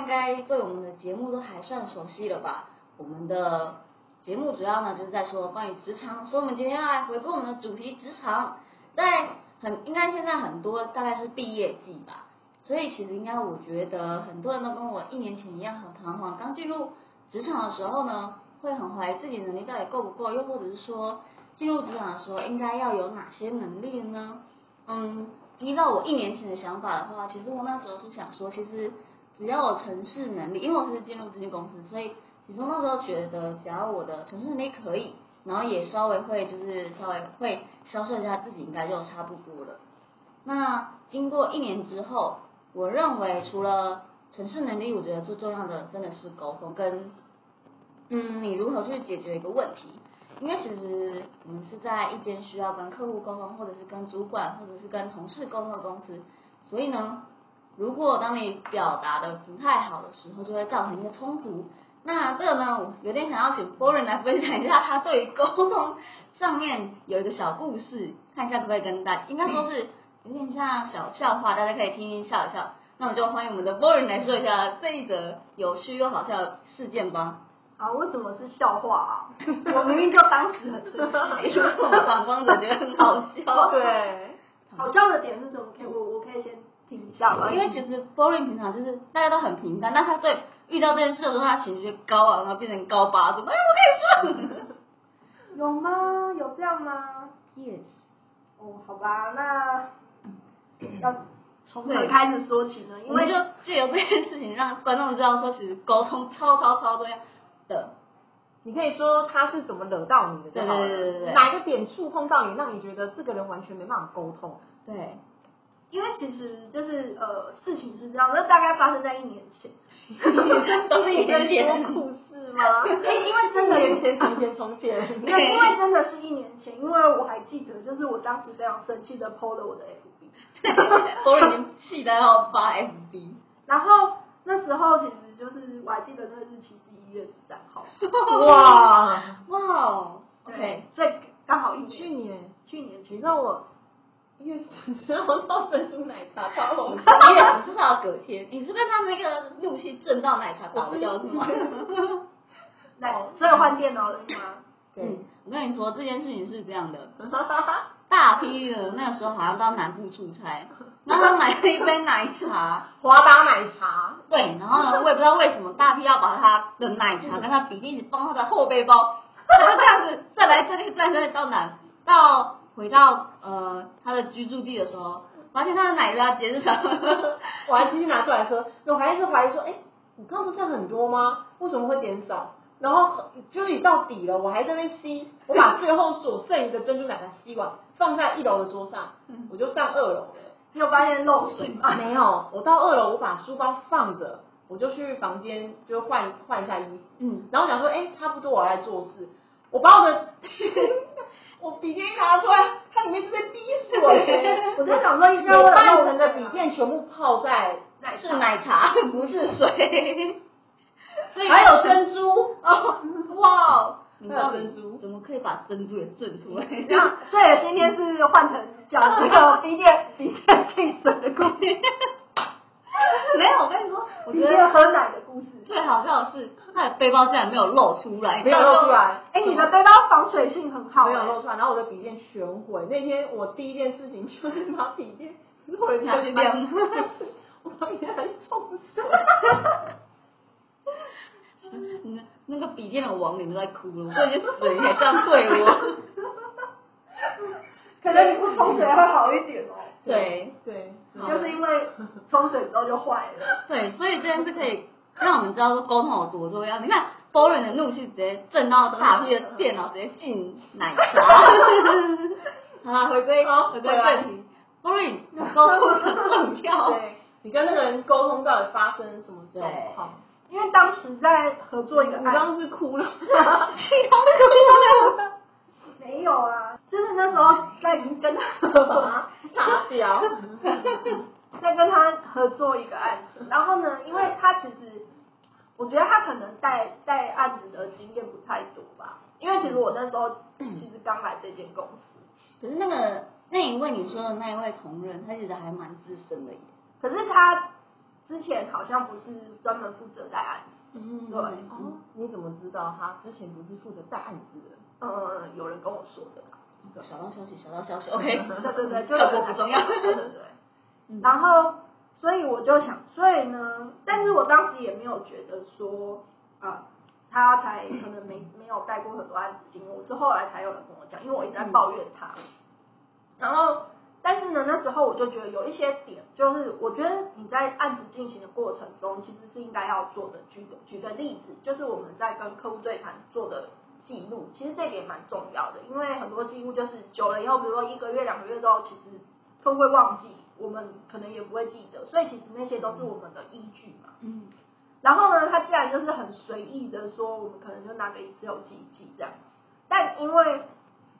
家应该对我们的节目都还算熟悉了吧？我们的节目主要呢就是在说关于职场，所以我们今天要来回顾我们的主题职场。在很应该现在很多大概是毕业季吧，所以其实应该我觉得很多人都跟我一年前一样很彷徨，刚进入职场的时候呢，会很怀疑自己能力到底够不够，又或者是说进入职场的时候应该要有哪些能力呢？嗯，依照我一年前的想法的话，其实我那时候是想说，其实只要有城市能力，因为我是进入咨询公司，所以其实那时候觉得只要我的城市能力可以。然后也稍微会就是稍微会销售一下自己，应该就差不多了。那经过一年之后，我认为除了城市能力，我觉得最重要的真的是沟通跟嗯，你如何去解决一个问题。因为其实我们是在一间需要跟客户沟通，或者是跟主管，或者是跟同事沟通的公司，所以呢，如果当你表达的不太好的时候，就会造成一个冲突。那这个呢，我有点想要请 i n 来分享一下他对于沟通上面有一个小故事，看一下可不可以跟大家，应该说是有点像小笑话，大家可以听听笑一笑。那我们就欢迎我们的 i n 来说一下这一则有趣又好笑的事件吧。啊，为什么是笑话啊？我明明就当时很生气，因为我们旁观者觉得很好笑。对，好笑的点是什么？可以我我可以先听一下吗？因为其实 Boring 平常就是大家都很平淡，但他对。遇到这件事的时候，他情绪高昂，然后变成高八度。哎，我跟你说，有吗？有这样吗？Yes。哦，好吧，那要 从哪开始说起呢？因为就借由这件事情，让观众知道说，其实沟通超超超重要的。你可以说他是怎么惹到你的，对对对对对。哪个点触碰到你，让你觉得这个人完全没办法沟通？对。因为其实就是呃，事情是这样，那大概发生在一年前，都是一年前故事吗？哎，因为真的以前从前从前，对，因为真的是一年前，因为我还记得，就是我当时非常生气的 PO 了我的 FB，我 已经气得要发 FB，然后那时候其实就是我还记得那个日期是一月十三号，哇哇，OK，所以刚好去年去年，你知道我。一月十号到珍珠奶茶超红，一月十四号隔天，你是被他那个怒气震到奶茶倒掉是吗？来，所以换电脑了是吗？对，我跟你说这件事情是这样的，大批的那个时候好像到南部出差，然后买了一杯奶茶，华达奶茶，对，然后呢，我也不知道为什么大批要把他的奶茶跟他比例放他的后背包，他就这样子再来这里再再到南到。回到呃他的居住地的时候，发现他的奶在减少，我还继续拿出来喝，我还一直怀疑说，哎，你刚不是很多吗？为什么会减少？然后就是你到底了，我还在那边吸，我把最后所剩余的珍珠奶茶吸完，放在一楼的桌上，我就上二楼了。你有发现漏水吗？没有，我到二楼，我把书包放着，我就去房间就换换一下衣服，嗯，然后想说，哎，差不多我来做事，我把我的。我笔电一拿出来，它里面是在滴水。我在想说，应该半层的笔电全部泡在奶是奶茶，不是水。所 以还有珍珠哦，哇！你知道珍珠，怎么可以把珍珠也震出来？这样，所以今天是换成讲这个笔电笔电进水的故事。没有，我跟你说，我觉得喝奶的故事最好笑的是，他的背包竟然没有露出来，没有露出来。哎，你的背包防水性很好，没有露出来。然后我的笔电全毁。那天我第一件事情就是把笔电做了下去晾，我把笔电还冲水。那 那个笔电的亡灵都在哭了，我已经死了，你还这样对我？可能你不冲水会好一点哦。对对，就是因为冲水之后就坏了。对，所以这件事可以让我们知道说沟通有多重要。你看 b o r i n 的怒气直接震到大 P 的电脑，直接进奶茶。好了，回归回归正题 b o r i n 沟通很重要。对，你跟那个人沟通到底发生什么状况？因为当时在合作一个，你刚刚是哭了，气到哭了。没有啊，就是那时候在跟他合作，傻屌，在跟他合作一个案子。然后呢，因为他其实，我觉得他可能带带案子的经验不太多吧。因为其实我那时候其实刚来这间公司，可是那个那一位你说的那一位同仁，他其实还蛮资深的耶。可是他之前好像不是专门负责带案子，嗯，对哦，你怎么知道他之前不是负责带案子的？嗯，有人跟我说的啦。小道消息，小道消息，OK，对对对，就跳过不重要。对对对。嗯然后，所以我就想，所以呢，但是我当时也没有觉得说，啊，他才可能没没有带过很多案子经验，我是后来才有人跟我讲，因为我一直在抱怨他。然后，但是呢，那时候我就觉得有一些点，就是我觉得你在案子进行的过程中，其实是应该要做的。举个举个例子，就是我们在跟客户对谈做的记录，其实这点蛮重要的，因为很多记录就是久了以后，比如说一个月、两个月之后，其实客户会忘记，我们可能也不会记得，所以其实那些都是我们的依据嘛。嗯，然后呢，他既然就是很随意的说，我们可能就拿个 Excel 记一记这样。但因为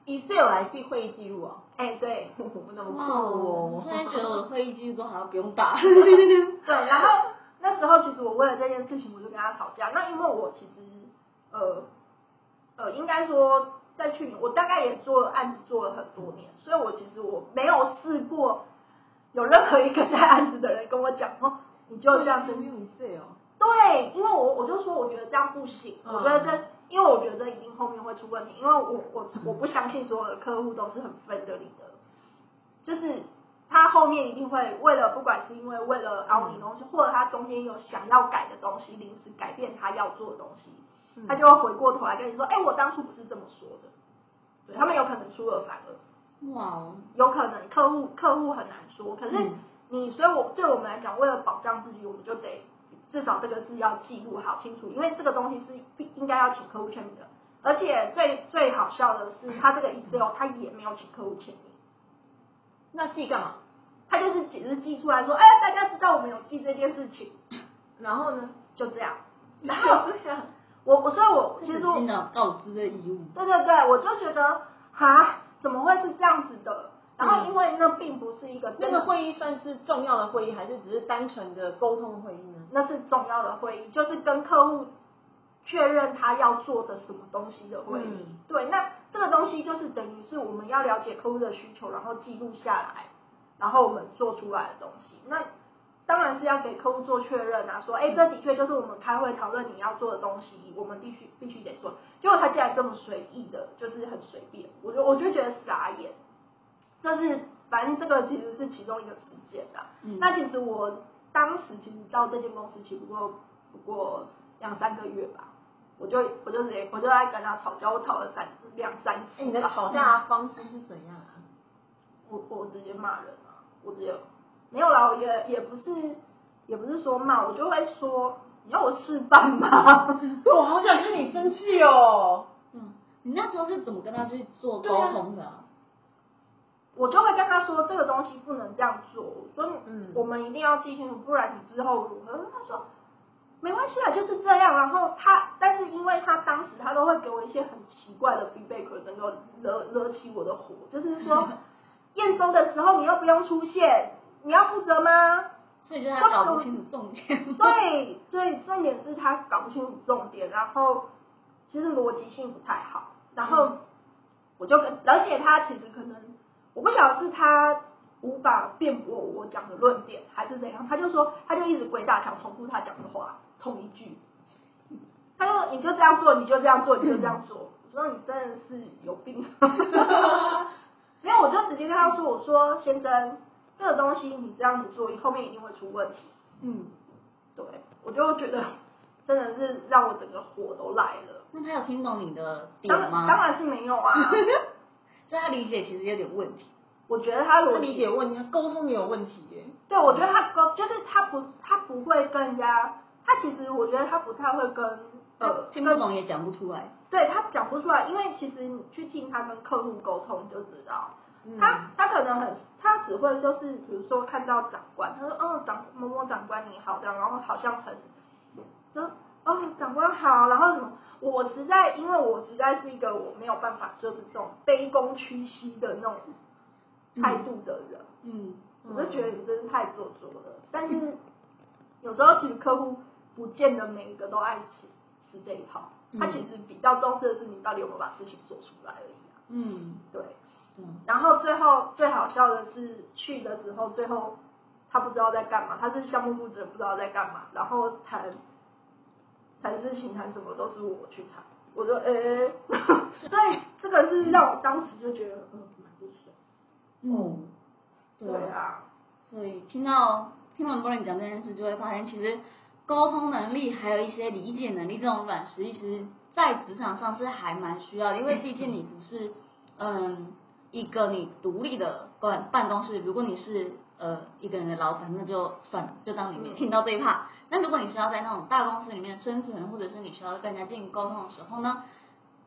，Excel 来记会议记录啊？哎，对我那么酷哦，我哦！突然觉得我的会议记录都好像不用打。对，然后那时候其实我为了这件事情，我就跟他吵架。那因为我其实呃呃，应该说在去年，我大概也做案子做了很多年，所以我其实我没有试过有任何一个在案子的人跟我讲说，你就这样生用 Excel，对，因为我我就说我觉得这样不行，嗯我觉得这，因为我觉得一定后面会出问题，因为我我我不相信所有的客户都是很 friendly 的，就是他后面一定会为了不管是因为为了凹你东西，或者他中间有想要改的东西，临时改变他要做的东西，嗯他就会回过头来跟你说，哎，我当初不是这么说的，对他们有可能出尔反尔。哇哦，有可能客户客户很难说，可是嗯你，所以我对我们来讲，为了保障自己，我们就得至少这个是要记录好清楚，因为这个东西是必应该要请客户签名的。而且最最好笑的是，他这个 Excel 他也没有请客户签名，那记干嘛？他就是只是记出来说，哎，大家知道我们有记这件事情，然后呢？就这样。然后 这样，我我所以我其实我尽到告知的义务。对对对，我就觉得哈，怎么会是这样子的？然后因为那并不是一个那个会议算是重要的会议，还是只是单纯的沟通会议呢？那是重要的会议，就是跟客户确认他要做的什么东西的会议。嗯对，那这个东西就是等于是我们要了解客户的需求，然后记录下来，然后我们做出来的东西。那当然是要给客户做确认啊，说，哎，这的确就是我们开会讨论你要做的东西，我们必须必须得做。结果他竟然这么随意的，就是很随便，我就我就觉得傻眼。这是反正这个其实是其中一个事件啊。嗯那其实我当时其实到这间公司其实不过不过两三个月吧，我就我就直接我就在跟他吵架，我吵了三两三次你的吵架方式是怎样啊？我我直接骂人啊，我直接没有啦，我也也不是也不是说骂，我就会说你要我示范吗？我好想跟你生气哦。嗯，你那时候是怎么跟他去做沟通的啊？我就会跟他说这个东西不能这样做，所以嗯我们一定要记清楚，不然你之后如何？他说没关系啊，就是这样。然后他，但是因为他当时他都会给我一些很奇怪的 feedback，能够惹惹起我的火，就是说 验收的时候你又不用出现，你要负责吗？所以就是他搞不清楚重点。对对，重点是他搞不清楚重点，然后其实逻辑性不太好，然后我就跟，而且他其实可能我不晓得是他无法辩驳我讲的论点，还是怎样，他就说他就一直鬼打墙，重复他讲的话，同一句，他说你就这样做，你就这样做，你就这样做，我说你真的是有病，没有，我就直接跟他说，我说先生，这个东西你这样子做，后面一定会出问题。嗯，对，我就觉得真的是让我整个火都来了。那他有听懂你的点吗？当然是没有啊，所以他理解其实有点问题。我觉得他他逻理解有问题，他沟通没有问题耶。对我觉得他沟就是他不他不会跟人家，他其实我觉得他不太会跟呃听不懂也讲不出来。对他讲不出来，因为其实你去听他跟客户沟通你就知道，嗯。他他可能很他只会就是比如说看到长官，他说哦长某某长官你好这样，然后好像很就哦长官好，然后什么，我实在因为我实在是一个我没有办法就是这种卑躬屈膝的那种态度的人，嗯，我就觉得你真是太做作了。但是有时候其实客户不见得每一个都爱吃吃这一套，他嗯。其实比较重视的是你到底有没有把事情做出来而已啊。嗯。对，嗯。然后最后最好笑的是去的时候，最后他不知道在干嘛，他是项目负责人不知道在干嘛，然后谈谈事情谈什么都是我去谈，我说诶、所以这个是让我当时就觉得嗯蛮不爽，嗯，对啊，所以听到听完 b o r 讲这件事，就会发现其实沟通能力还有一些理解能力这种软实力，其实在职场上是还蛮需要的，因为毕竟你不是嗯一个你独立的办办公室，如果你是呃一个人的老板，那就算了，就当你没听到这一 part。那如果你是要在那种大公司里面生存，或者是你需要跟人家进行沟通的时候呢，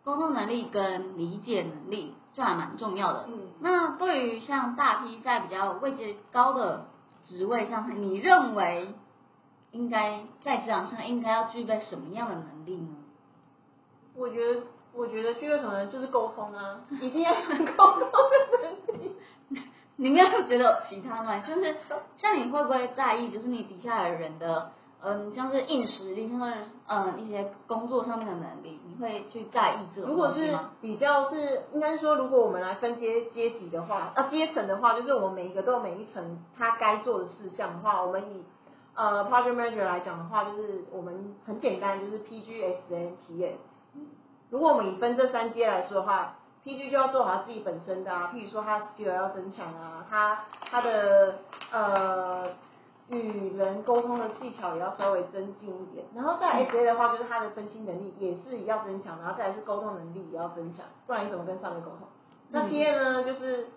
沟通能力跟理解能力就还蛮重要的。嗯那对于像大批在比较位阶高的职位上，你认为应该在职场上应该要具备什么样的能力呢？我觉得，我觉得具备什么？就是沟通啊，一定要有沟通的能力。你没有觉得有其他吗？就是像你会不会在意，就是你底下的人的，嗯，像是硬实力，或者嗯一些工作上面的能力，你会去在意这种如果是？比较是，应该是说，如果我们来分阶阶级的话，啊阶层的话，就是我们每一个都有每一层他该做的事项的话，我们以呃 project manager 来讲的话，就是我们很简单，就是 PGSN、PM。如果我们以分这三阶来说的话，PG 就要做好他自己本身的啊，譬如说他 skill 要增强啊，他他的呃与人沟通的技巧也要稍微增进一点。然后再 SA 的话，就是他的分析能力也是要增强，然后再来是沟通能力也要增强，不然你怎么跟上面沟通？那嗯 PM 呢，就是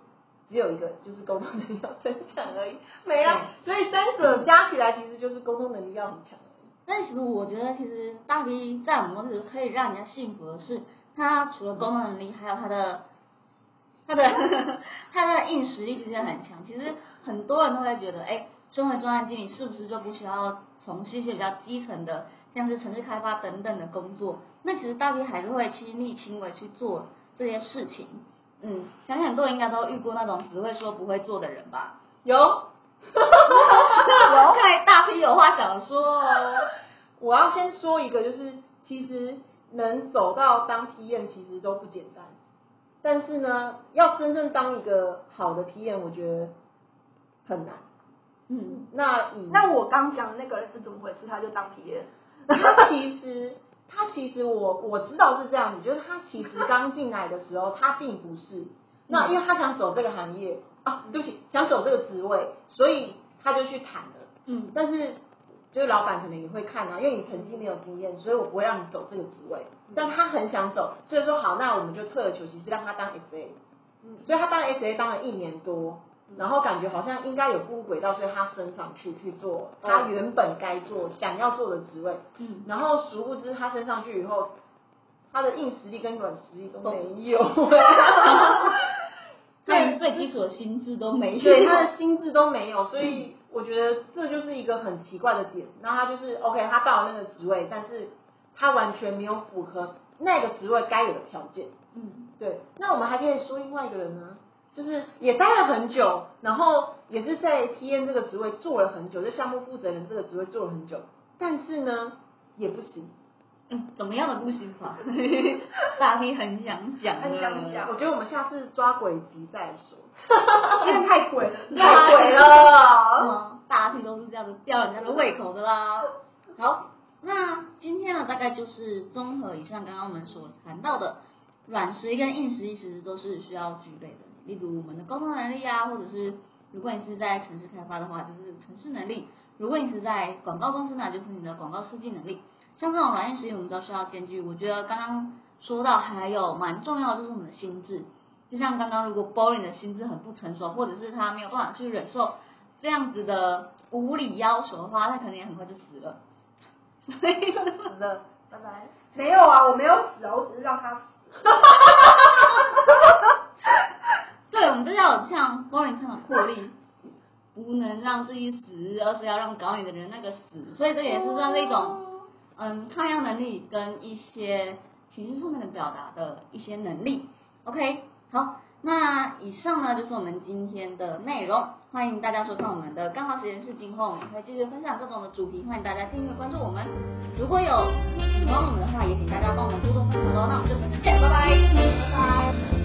只有一个，就是沟通能力要增强而已，没了。所以三者加起来，其实就是沟通能力要很强。但其实我觉得，其实大 V 在我们公司可以让人家幸福的是，他除了沟通能力，还有他的他的他的硬实力其实很强。其实很多人都会觉得，哎，身为专案经理是不是就不需要从事一些比较基层的，像是城市开发等等的工作？那其实大 V 还是会亲力亲为去做这些事情。嗯，相信很多人应该都遇过那种只会说不会做的人吧？有，有，看大 P 有话想说哦。我要先说一个，就是其实能走到当 PM 其实都不简单，但是呢，要真正当一个好的 PM，我觉得很难。嗯，那以那我刚讲的那个人是怎么回事？他就当 PM，他其实他其实我我知道是这样子，就是他其实刚进来的时候，他并不是。那因为他想走这个行业啊，对不起，想走这个职位，所以他就去谈了。嗯但是就是老板可能也会看啊，因为你曾经没有经验，所以我不会让你走这个职位。但他很想走，所以说好，那我们就退了求其次，让他当 SA。嗯所以他当 SA 当了一年多，然后感觉好像应该有步入轨道，所以他升上去去做他原本该做、想要做的职位。嗯，然后殊不知他升上去以后，他的硬实力跟软实力都没有。连最基础的心智都没有。对他的心智都没有，所以我觉得这就是一个很奇怪的点。那他就是 OK，他到了那个职位，但是他完全没有符合那个职位该有的条件。嗯对，那我们还可以说另外一个人呢，就是也待了很久，然后也是在 PM 这个职位做了很久，就项目负责人这个职位做了很久，但是呢也不行。嗯，怎么样的不行法？大 P 很想讲，很想讲我觉得我们下次抓鬼集再说。因为太鬼了，太鬼了。嗯，大 P 都是这样子吊人家的胃口的啦。好，那今天呢，大概就是综合以上刚刚我们所谈到的软实力跟硬实力，其实都是需要具备的。例如我们的沟通能力啊，或者是如果你是在城市开发的话，就是城市能力；如果你是在广告公司呢，就是你的广告设计能力。像这种软硬实力，我们都需要兼具。我觉得刚刚说到还有蛮重要的，就是我们的心智。就像刚刚，如果 Bowling 的心智很不成熟，或者是他没有办法去忍受这样子的无理要求的话，他可能也很快就死了。所以，好的，拜拜。没有啊，我没有死啊，我只是让他死。对，我们就是要有像 Bowling 这样的魄力，不能让自己死，而是要让搞你的人那个死。所以这也是算是一种。嗯，抗压能力跟一些情绪上面的表达的一些能力。OK，好，那以上呢就是我们今天的内容。欢迎大家收看我们的刚好实验室，今后我们也会继续分享各种的主题，欢迎大家订阅关注我们。如果有喜欢我们的话，也请大家帮我们多多分享喽。那我们就下次